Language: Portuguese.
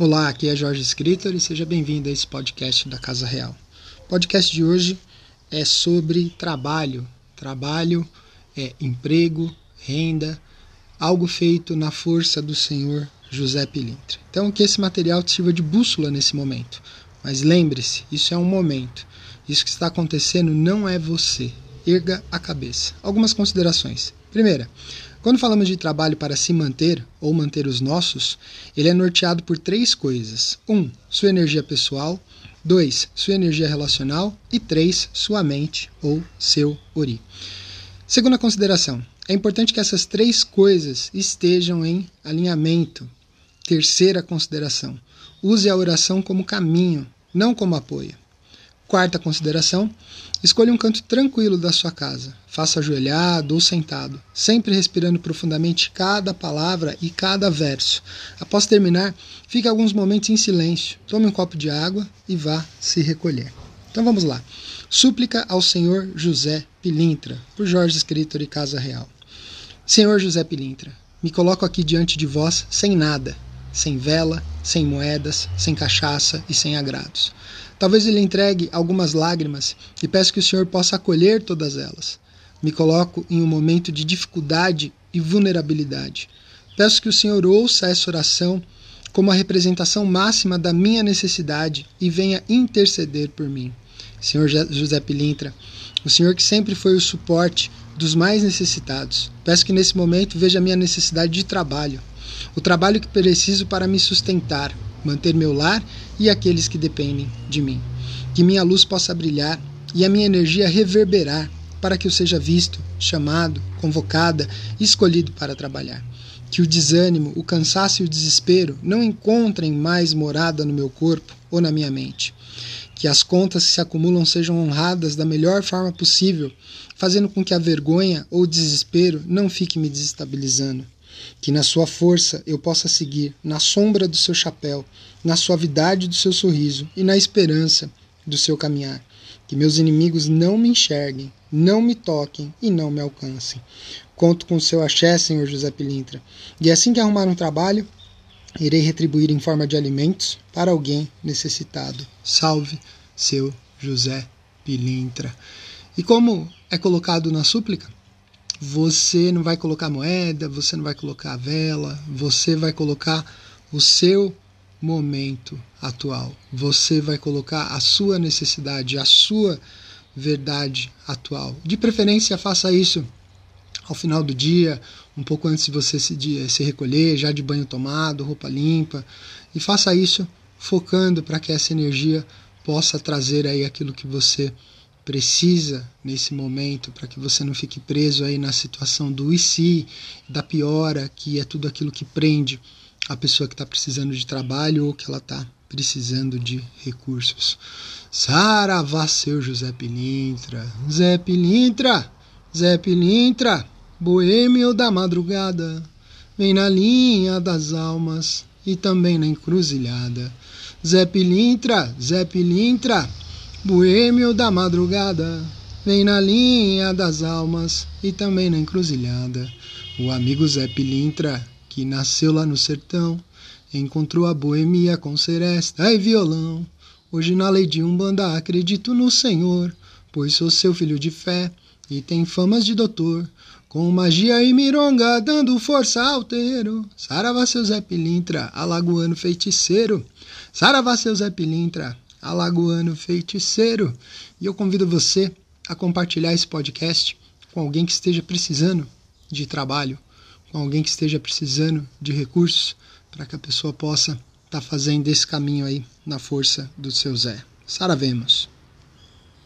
Olá, aqui é Jorge Escritor e seja bem-vindo a esse podcast da Casa Real. O podcast de hoje é sobre trabalho. Trabalho é emprego, renda, algo feito na força do Senhor José Pilintra. Então, que esse material te sirva de bússola nesse momento. Mas lembre-se, isso é um momento. Isso que está acontecendo não é você. Erga a cabeça. Algumas considerações. Primeira, quando falamos de trabalho para se manter ou manter os nossos, ele é norteado por três coisas: 1. Um, sua energia pessoal. 2. Sua energia relacional. E 3. Sua mente ou seu ori. Segunda consideração: é importante que essas três coisas estejam em alinhamento. Terceira consideração: use a oração como caminho, não como apoio. Quarta consideração: escolha um canto tranquilo da sua casa. Faça ajoelhado ou sentado, sempre respirando profundamente cada palavra e cada verso. Após terminar, fique alguns momentos em silêncio. Tome um copo de água e vá se recolher. Então vamos lá. Súplica ao Senhor José Pilintra, por Jorge Escritor e Casa Real. Senhor José Pilintra, me coloco aqui diante de vós sem nada, sem vela, sem moedas, sem cachaça e sem agrados. Talvez ele entregue algumas lágrimas e peço que o Senhor possa acolher todas elas. Me coloco em um momento de dificuldade e vulnerabilidade. Peço que o Senhor ouça essa oração como a representação máxima da minha necessidade e venha interceder por mim. Senhor José Pilintra, o Senhor que sempre foi o suporte dos mais necessitados. Peço que nesse momento veja a minha necessidade de trabalho, o trabalho que preciso para me sustentar, manter meu lar e aqueles que dependem de mim. Que minha luz possa brilhar e a minha energia reverberar para que eu seja visto, chamado, convocada escolhido para trabalhar. Que o desânimo, o cansaço e o desespero não encontrem mais morada no meu corpo ou na minha mente. Que as contas que se acumulam sejam honradas da melhor forma possível, fazendo com que a vergonha ou o desespero não fique me desestabilizando que na sua força eu possa seguir na sombra do seu chapéu, na suavidade do seu sorriso e na esperança do seu caminhar. Que meus inimigos não me enxerguem, não me toquem e não me alcancem. Conto com o seu axé, Senhor José Pilintra. E assim que arrumar um trabalho, irei retribuir em forma de alimentos para alguém necessitado. Salve, seu José Pilintra. E como é colocado na súplica, você não vai colocar moeda, você não vai colocar vela, você vai colocar o seu momento atual. Você vai colocar a sua necessidade, a sua verdade atual. De preferência, faça isso ao final do dia, um pouco antes de você se, de, se recolher, já de banho tomado, roupa limpa, e faça isso focando para que essa energia possa trazer aí aquilo que você precisa nesse momento para que você não fique preso aí na situação do e se, da piora, que é tudo aquilo que prende a pessoa que está precisando de trabalho ou que ela está precisando de recursos. Saravá, seu José Pilintra, Zé Pilintra, Zé Pilintra, boêmio da madrugada, vem na linha das almas e também na encruzilhada. Zé Pilintra, Zé Pilintra, Boêmio da madrugada, vem na linha das almas e também na encruzilhada. O amigo Zé Pilintra, que nasceu lá no sertão, encontrou a boemia com seresta e violão. Hoje na lei de Umbanda acredito no Senhor, pois sou seu filho de fé e tem famas de doutor. Com magia e mironga dando força ao terreiro. Saravá seu Zé Pilintra, alagoano feiticeiro. Saravá seu Zé Pilintra, alagoano feiticeiro. E eu convido você a compartilhar esse podcast com alguém que esteja precisando de trabalho, com alguém que esteja precisando de recursos, para que a pessoa possa estar tá fazendo esse caminho aí na força do seu Zé. Saravemos!